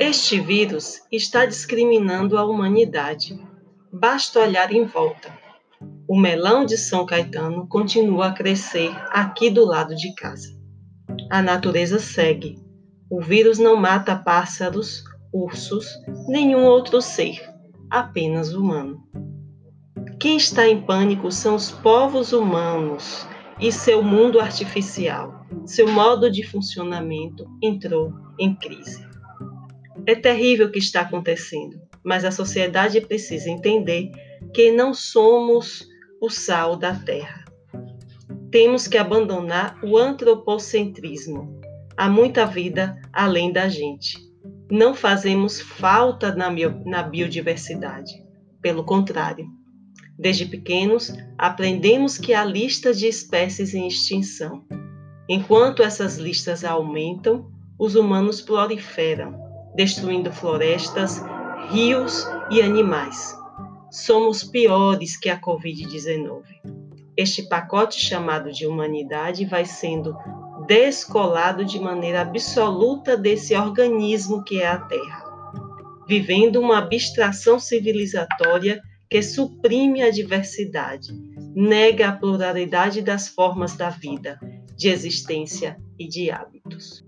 Este vírus está discriminando a humanidade. Basta olhar em volta. O melão de São Caetano continua a crescer aqui do lado de casa. A natureza segue. O vírus não mata pássaros, ursos, nenhum outro ser, apenas humano. Quem está em pânico são os povos humanos e seu mundo artificial. Seu modo de funcionamento entrou em crise. É terrível o que está acontecendo, mas a sociedade precisa entender que não somos o sal da terra. Temos que abandonar o antropocentrismo. Há muita vida além da gente. Não fazemos falta na, biodiversidade. Pelo contrário, desde pequenos aprendemos que há listas de espécies em extinção. Enquanto essas listas aumentam, os humanos proliferam destruindo florestas, rios e animais. Somos piores que a Covid-19. Este pacote chamado de humanidade vai sendo descolado de maneira absoluta desse organismo que é a Terra, vivendo uma abstração civilizatória que suprime a diversidade, nega a pluralidade das formas da vida, de existência e de hábitos.